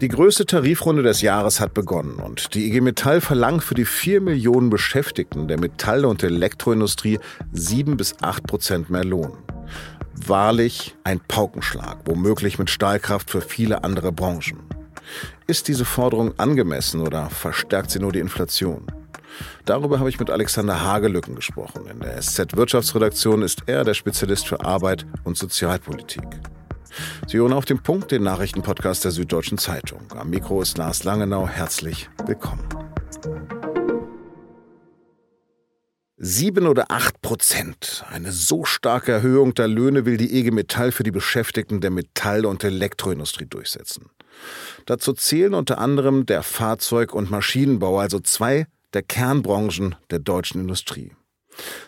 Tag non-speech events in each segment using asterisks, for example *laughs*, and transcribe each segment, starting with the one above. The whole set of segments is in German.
Die größte Tarifrunde des Jahres hat begonnen und die IG Metall verlangt für die vier Millionen Beschäftigten der Metall- und Elektroindustrie sieben bis acht Prozent mehr Lohn. Wahrlich ein Paukenschlag, womöglich mit Stahlkraft für viele andere Branchen. Ist diese Forderung angemessen oder verstärkt sie nur die Inflation? Darüber habe ich mit Alexander Hagelücken gesprochen. In der SZ Wirtschaftsredaktion ist er der Spezialist für Arbeit und Sozialpolitik. Sie hören auf den Punkt den Nachrichtenpodcast der Süddeutschen Zeitung. Am Mikro ist Lars Langenau. Herzlich willkommen. Sieben oder acht Prozent. Eine so starke Erhöhung der Löhne will die EG Metall für die Beschäftigten der Metall- und Elektroindustrie durchsetzen. Dazu zählen unter anderem der Fahrzeug- und Maschinenbau, also zwei der Kernbranchen der deutschen Industrie.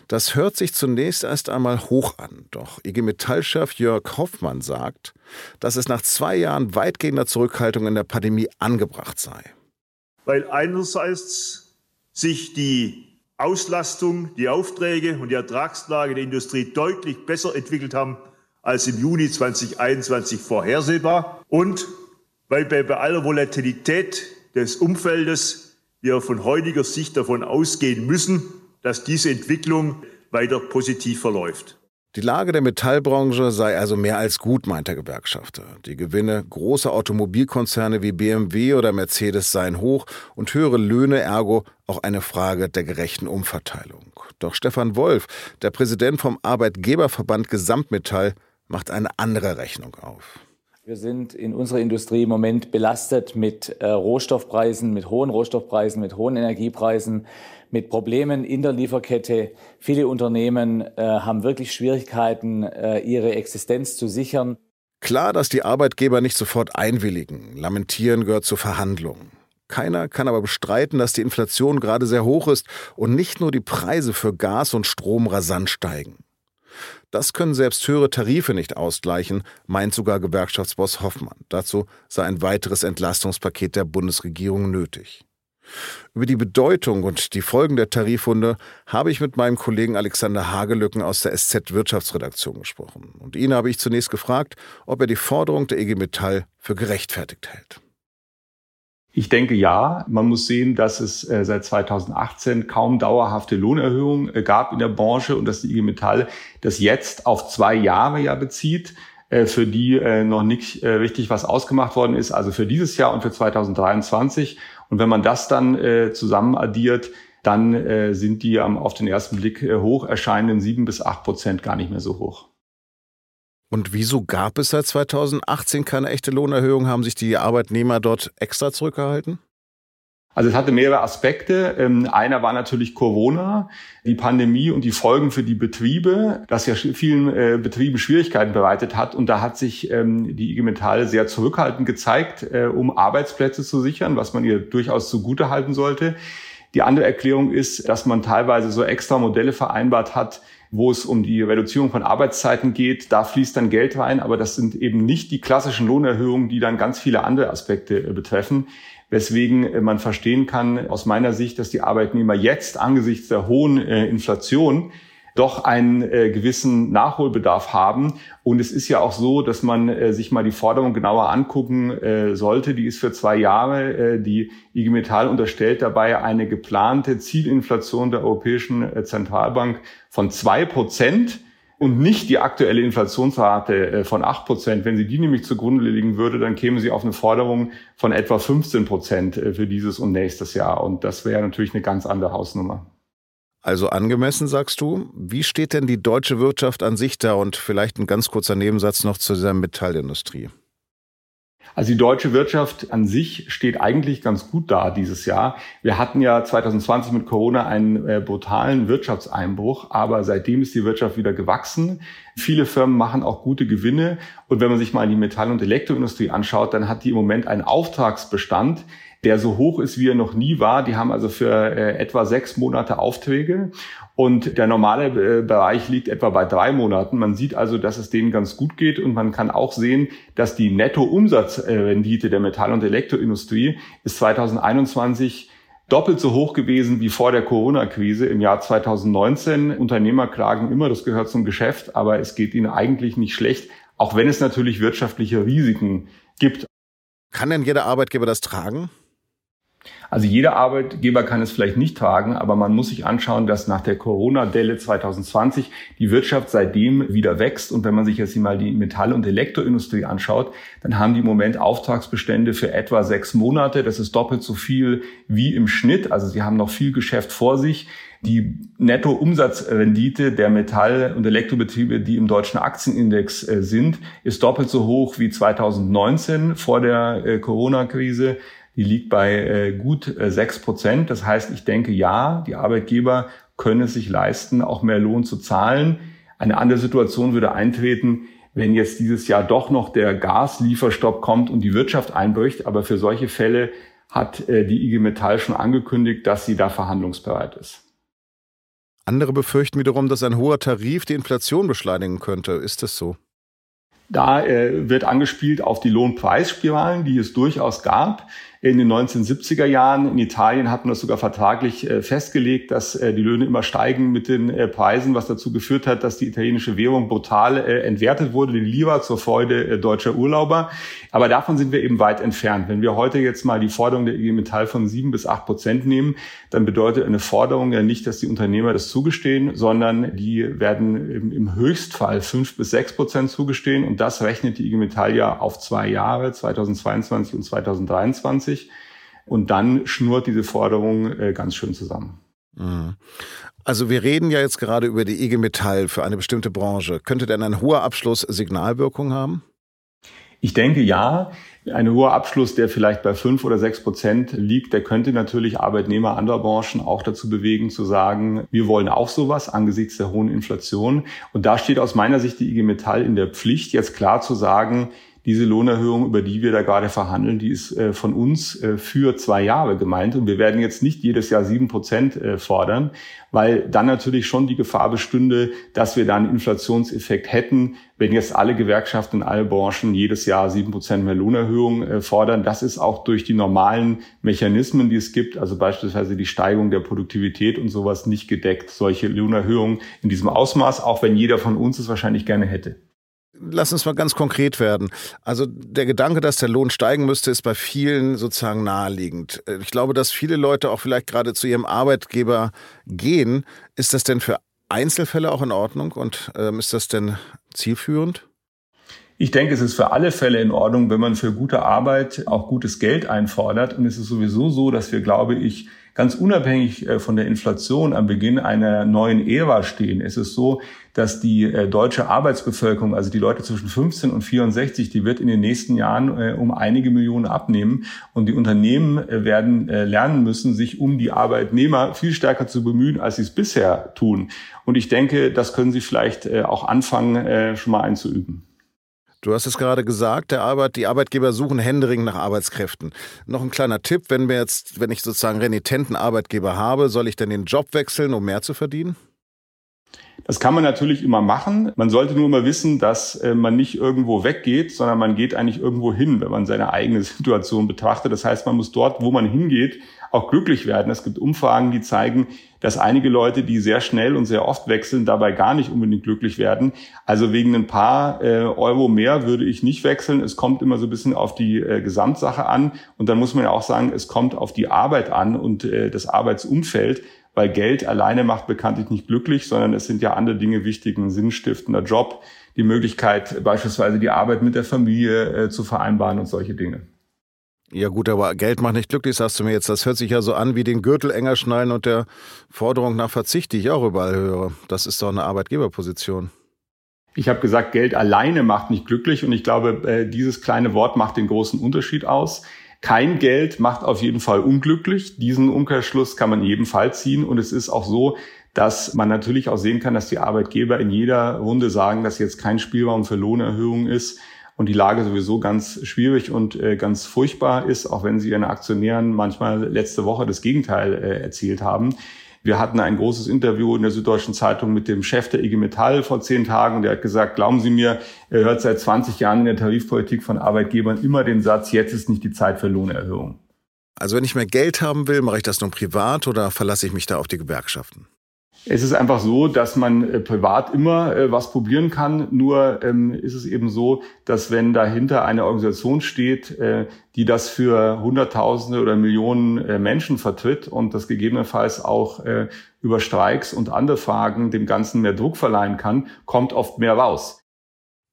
Das hört sich zunächst erst einmal hoch an, doch IG Metall-Chef Jörg Hoffmann sagt, dass es nach zwei Jahren weitgehender Zurückhaltung in der Pandemie angebracht sei. Weil einerseits sich die Auslastung, die Aufträge und die Ertragslage der Industrie deutlich besser entwickelt haben als im Juni 2021 vorhersehbar und weil bei aller Volatilität des Umfeldes wir von heutiger Sicht davon ausgehen müssen, dass diese Entwicklung weiter positiv verläuft. Die Lage der Metallbranche sei also mehr als gut, meint der Gewerkschafter. Die Gewinne großer Automobilkonzerne wie BMW oder Mercedes seien hoch und höhere Löhne ergo auch eine Frage der gerechten Umverteilung. Doch Stefan Wolf, der Präsident vom Arbeitgeberverband Gesamtmetall, macht eine andere Rechnung auf. Wir sind in unserer Industrie im Moment belastet mit äh, Rohstoffpreisen, mit hohen Rohstoffpreisen, mit hohen Energiepreisen, mit Problemen in der Lieferkette. Viele Unternehmen äh, haben wirklich Schwierigkeiten, äh, ihre Existenz zu sichern. Klar, dass die Arbeitgeber nicht sofort einwilligen. Lamentieren gehört zur Verhandlung. Keiner kann aber bestreiten, dass die Inflation gerade sehr hoch ist und nicht nur die Preise für Gas und Strom rasant steigen. Das können selbst höhere Tarife nicht ausgleichen, meint sogar Gewerkschaftsboss Hoffmann. Dazu sei ein weiteres Entlastungspaket der Bundesregierung nötig. Über die Bedeutung und die Folgen der Tarifrunde habe ich mit meinem Kollegen Alexander Hagelücken aus der SZ Wirtschaftsredaktion gesprochen. Und ihn habe ich zunächst gefragt, ob er die Forderung der EG Metall für gerechtfertigt hält. Ich denke ja. Man muss sehen, dass es äh, seit 2018 kaum dauerhafte Lohnerhöhungen äh, gab in der Branche und dass die IG Metall das jetzt auf zwei Jahre ja bezieht, äh, für die noch nicht richtig was ausgemacht worden ist, also für dieses Jahr und für 2023. Und wenn man das dann zusammen addiert, dann sind die auf den ersten Blick hoch erscheinenden sieben bis acht Prozent gar nicht mehr so hoch. Und wieso gab es seit 2018 keine echte Lohnerhöhung? Haben sich die Arbeitnehmer dort extra zurückgehalten? Also es hatte mehrere Aspekte. Ähm, einer war natürlich Corona, die Pandemie und die Folgen für die Betriebe, das ja vielen äh, Betrieben Schwierigkeiten bereitet hat. Und da hat sich ähm, die IG Metall sehr zurückhaltend gezeigt, äh, um Arbeitsplätze zu sichern, was man ihr durchaus zugute halten sollte. Die andere Erklärung ist, dass man teilweise so extra Modelle vereinbart hat, wo es um die Reduzierung von Arbeitszeiten geht. Da fließt dann Geld rein, aber das sind eben nicht die klassischen Lohnerhöhungen, die dann ganz viele andere Aspekte äh, betreffen. Weswegen äh, man verstehen kann aus meiner Sicht, dass die Arbeitnehmer jetzt angesichts der hohen äh, Inflation doch einen äh, gewissen Nachholbedarf haben. Und es ist ja auch so, dass man äh, sich mal die Forderung genauer angucken äh, sollte. Die ist für zwei Jahre. Äh, die IG Metall unterstellt dabei eine geplante Zielinflation der Europäischen äh, Zentralbank von zwei Prozent und nicht die aktuelle Inflationsrate äh, von acht Prozent. Wenn sie die nämlich zugrunde legen würde, dann käme sie auf eine Forderung von etwa 15 Prozent äh, für dieses und nächstes Jahr. Und das wäre natürlich eine ganz andere Hausnummer. Also angemessen, sagst du. Wie steht denn die deutsche Wirtschaft an sich da? Und vielleicht ein ganz kurzer Nebensatz noch zu dieser Metallindustrie. Also die deutsche Wirtschaft an sich steht eigentlich ganz gut da dieses Jahr. Wir hatten ja 2020 mit Corona einen äh, brutalen Wirtschaftseinbruch, aber seitdem ist die Wirtschaft wieder gewachsen. Viele Firmen machen auch gute Gewinne. Und wenn man sich mal die Metall- und Elektroindustrie anschaut, dann hat die im Moment einen Auftragsbestand, der so hoch ist, wie er noch nie war. Die haben also für äh, etwa sechs Monate Aufträge und der normale äh, Bereich liegt etwa bei drei Monaten. Man sieht also, dass es denen ganz gut geht und man kann auch sehen, dass die Nettoumsatzrendite der Metall- und Elektroindustrie ist 2021 doppelt so hoch gewesen wie vor der Corona-Krise im Jahr 2019. Unternehmer klagen immer, das gehört zum Geschäft, aber es geht ihnen eigentlich nicht schlecht, auch wenn es natürlich wirtschaftliche Risiken gibt. Kann denn jeder Arbeitgeber das tragen? Also jeder Arbeitgeber kann es vielleicht nicht tragen, aber man muss sich anschauen, dass nach der Corona-Delle 2020 die Wirtschaft seitdem wieder wächst. Und wenn man sich jetzt mal die Metall- und Elektroindustrie anschaut, dann haben die im Moment Auftragsbestände für etwa sechs Monate. Das ist doppelt so viel wie im Schnitt. Also sie haben noch viel Geschäft vor sich. Die Nettoumsatzrendite der Metall- und Elektrobetriebe, die im deutschen Aktienindex äh, sind, ist doppelt so hoch wie 2019 vor der äh, Corona-Krise. Die liegt bei äh, gut äh, sechs Prozent. Das heißt, ich denke, ja, die Arbeitgeber können es sich leisten, auch mehr Lohn zu zahlen. Eine andere Situation würde eintreten, wenn jetzt dieses Jahr doch noch der Gaslieferstopp kommt und die Wirtschaft einbricht. Aber für solche Fälle hat äh, die IG Metall schon angekündigt, dass sie da verhandlungsbereit ist. Andere befürchten wiederum, dass ein hoher Tarif die Inflation beschleunigen könnte. Ist das so? Da äh, wird angespielt auf die Lohnpreisspiralen, die es durchaus gab in den 1970er Jahren. In Italien hat man das sogar vertraglich äh, festgelegt, dass äh, die Löhne immer steigen mit den äh, Preisen, was dazu geführt hat, dass die italienische Währung brutal entwertet wurde, die Lira zur Freude deutscher Urlauber. Aber davon sind wir eben weit entfernt. Wenn wir heute jetzt mal die Forderung der IG Metall von sieben bis acht Prozent nehmen, dann bedeutet eine Forderung ja nicht, dass die Unternehmer das zugestehen, sondern die werden im Höchstfall fünf bis sechs Prozent zugestehen. Und das rechnet die IG Metall ja auf zwei Jahre, 2022 und 2023. Und dann schnurrt diese Forderung äh, ganz schön zusammen. Mhm. Also wir reden ja jetzt gerade über die IG Metall für eine bestimmte Branche. Könnte denn ein hoher Abschluss Signalwirkung haben? Ich denke ja. Ein hoher Abschluss, der vielleicht bei fünf oder sechs Prozent liegt, der könnte natürlich Arbeitnehmer anderer Branchen auch dazu bewegen, zu sagen, wir wollen auch sowas angesichts der hohen Inflation. Und da steht aus meiner Sicht die IG Metall in der Pflicht, jetzt klar zu sagen, diese Lohnerhöhung, über die wir da gerade verhandeln, die ist äh, von uns äh, für zwei Jahre gemeint. Und wir werden jetzt nicht jedes Jahr sieben Prozent äh, fordern, weil dann natürlich schon die Gefahr bestünde, dass wir da einen Inflationseffekt hätten, wenn jetzt alle Gewerkschaften in allen Branchen jedes Jahr sieben Prozent mehr Lohnerhöhung fordern. Das ist auch durch die normalen Mechanismen, die es gibt, also beispielsweise die Steigerung der Produktivität und sowas nicht gedeckt. Solche Lohnerhöhungen in diesem Ausmaß, auch wenn jeder von uns es wahrscheinlich gerne hätte lass uns mal ganz konkret werden. Also der Gedanke, dass der Lohn steigen müsste, ist bei vielen sozusagen naheliegend. Ich glaube, dass viele Leute auch vielleicht gerade zu ihrem Arbeitgeber gehen. Ist das denn für Einzelfälle auch in Ordnung und ähm, ist das denn zielführend? Ich denke, es ist für alle Fälle in Ordnung, wenn man für gute Arbeit auch gutes Geld einfordert. Und es ist sowieso so, dass wir, glaube ich, ganz unabhängig äh, von der Inflation am Beginn einer neuen Ära stehen. Es ist so, dass die äh, deutsche Arbeitsbevölkerung, also die Leute zwischen 15 und 64, die wird in den nächsten Jahren äh, um einige Millionen abnehmen. Und die Unternehmen werden lernen müssen, sich um die Arbeitnehmer viel stärker zu bemühen, als sie es bisher tun. Und ich denke, das können Sie vielleicht auch anfangen, schon mal einzuüben. Du hast es gerade gesagt, der Arbeit, die Arbeitgeber suchen händeringend nach Arbeitskräften. Noch ein kleiner Tipp, wenn wir jetzt, wenn ich sozusagen renitenten Arbeitgeber habe, soll ich denn den Job wechseln, um mehr zu verdienen? Das kann man natürlich immer machen. Man sollte nur immer wissen, dass äh, man nicht irgendwo weggeht, sondern man geht eigentlich irgendwo hin, wenn man seine eigene *laughs* Situation betrachtet. Das heißt, man muss dort, wo man hingeht, auch glücklich werden. Es gibt Umfragen, die zeigen, dass einige Leute, die sehr schnell und sehr oft wechseln, dabei gar nicht unbedingt glücklich werden. Also wegen ein paar äh, Euro mehr würde ich nicht wechseln. Es kommt immer so ein bisschen auf die äh, Gesamtsache an. Und dann muss man ja auch sagen, es kommt auf die Arbeit an und äh, das Arbeitsumfeld weil Geld alleine macht bekanntlich nicht glücklich, sondern es sind ja andere Dinge wichtig, ein sinnstiftender Job, die Möglichkeit, beispielsweise die Arbeit mit der Familie äh, zu vereinbaren und solche Dinge. Ja gut, aber Geld macht nicht glücklich, sagst du mir jetzt. Das hört sich ja so an wie den Gürtel enger schnallen und der Forderung nach Verzicht, die ich auch überall höre. Das ist doch eine Arbeitgeberposition. Ich habe gesagt, Geld alleine macht nicht glücklich und ich glaube, äh, dieses kleine Wort macht den großen Unterschied aus. Kein Geld macht auf jeden Fall unglücklich. Diesen Umkehrschluss kann man jedenfalls ziehen und es ist auch so, dass man natürlich auch sehen kann, dass die Arbeitgeber in jeder Runde sagen, dass jetzt kein Spielraum für Lohnerhöhungen ist und die Lage sowieso ganz schwierig und äh, ganz furchtbar ist, auch wenn sie ihren Aktionären manchmal letzte Woche das Gegenteil äh, erzielt haben. Wir hatten ein großes Interview in der Süddeutschen Zeitung mit dem Chef der IG Metall vor zehn Tagen und der hat gesagt, glauben Sie mir, er hört seit 20 Jahren in der Tarifpolitik von Arbeitgebern immer den Satz, jetzt ist nicht die Zeit für Lohnerhöhung. Also wenn ich mehr Geld haben will, mache ich das nur privat oder verlasse ich mich da auf die Gewerkschaften? Es ist einfach so, dass man äh, privat immer äh, was probieren kann. Nur ähm, ist es eben so, dass wenn dahinter eine Organisation steht, äh, die das für Hunderttausende oder Millionen Menschen vertritt und das gegebenenfalls auch über Streiks und andere Fragen dem Ganzen mehr Druck verleihen kann, kommt oft mehr raus.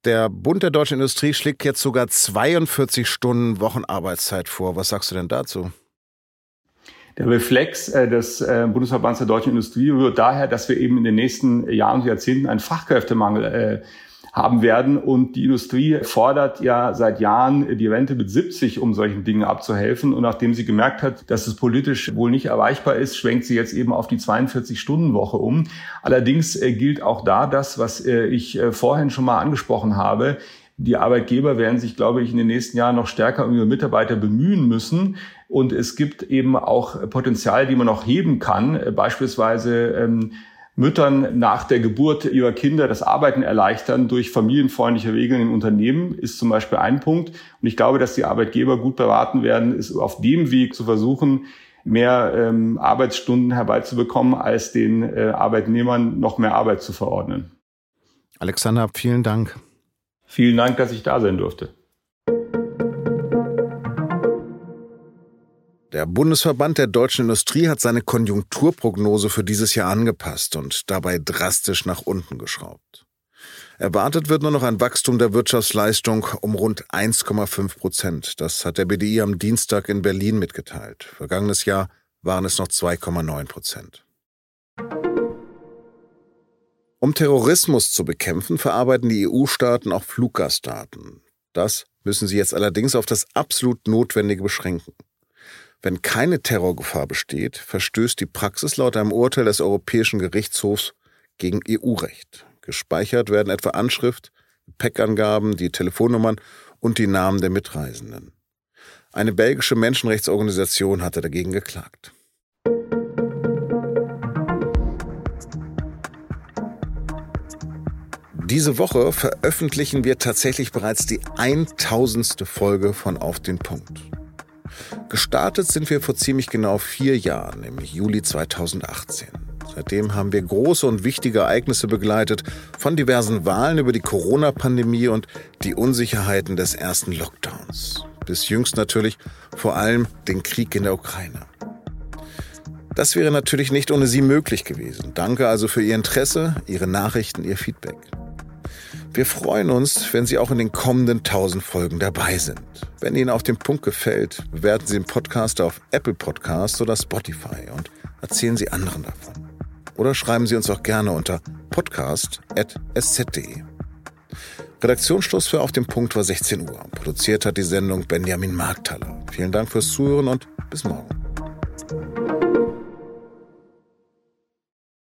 Der Bund der deutschen Industrie schlägt jetzt sogar 42 Stunden Wochenarbeitszeit vor. Was sagst du denn dazu? Der Reflex äh, des äh, Bundesverbands der deutschen Industrie rührt daher, dass wir eben in den nächsten Jahren und Jahrzehnten einen Fachkräftemangel äh, haben werden. Und die Industrie fordert ja seit Jahren die Rente mit 70, um solchen Dingen abzuhelfen. Und nachdem sie gemerkt hat, dass es politisch wohl nicht erreichbar ist, schwenkt sie jetzt eben auf die 42-Stunden-Woche um. Allerdings gilt auch da das, was ich vorhin schon mal angesprochen habe. Die Arbeitgeber werden sich, glaube ich, in den nächsten Jahren noch stärker um ihre Mitarbeiter bemühen müssen. Und es gibt eben auch Potenzial, die man noch heben kann, beispielsweise ähm, Müttern nach der Geburt ihrer Kinder das Arbeiten erleichtern durch familienfreundliche Regeln in Unternehmen ist zum Beispiel ein Punkt. Und ich glaube, dass die Arbeitgeber gut beraten werden, ist auf dem Weg zu versuchen, mehr ähm, Arbeitsstunden herbeizubekommen, als den äh, Arbeitnehmern noch mehr Arbeit zu verordnen. Alexander, vielen Dank. Vielen Dank, dass ich da sein durfte. Der Bundesverband der deutschen Industrie hat seine Konjunkturprognose für dieses Jahr angepasst und dabei drastisch nach unten geschraubt. Erwartet wird nur noch ein Wachstum der Wirtschaftsleistung um rund 1,5 Prozent. Das hat der BDI am Dienstag in Berlin mitgeteilt. Vergangenes Jahr waren es noch 2,9 Prozent. Um Terrorismus zu bekämpfen, verarbeiten die EU-Staaten auch Fluggastdaten. Das müssen sie jetzt allerdings auf das absolut Notwendige beschränken. Wenn keine Terrorgefahr besteht, verstößt die Praxis laut einem Urteil des Europäischen Gerichtshofs gegen EU-Recht. Gespeichert werden etwa Anschrift, Gepäckangaben, die Telefonnummern und die Namen der Mitreisenden. Eine belgische Menschenrechtsorganisation hatte dagegen geklagt. Diese Woche veröffentlichen wir tatsächlich bereits die 1000. Folge von Auf den Punkt. Gestartet sind wir vor ziemlich genau vier Jahren, nämlich Juli 2018. Seitdem haben wir große und wichtige Ereignisse begleitet, von diversen Wahlen über die Corona-Pandemie und die Unsicherheiten des ersten Lockdowns. Bis jüngst natürlich vor allem den Krieg in der Ukraine. Das wäre natürlich nicht ohne Sie möglich gewesen. Danke also für Ihr Interesse, Ihre Nachrichten, Ihr Feedback. Wir freuen uns, wenn Sie auch in den kommenden 1000 Folgen dabei sind. Wenn Ihnen auf den Punkt gefällt, bewerten Sie den Podcast auf Apple Podcasts oder Spotify und erzählen Sie anderen davon. Oder schreiben Sie uns auch gerne unter podcast.sz.de. Redaktionsschluss für Auf dem Punkt war 16 Uhr. Produziert hat die Sendung Benjamin Markthaler. Vielen Dank fürs Zuhören und bis morgen.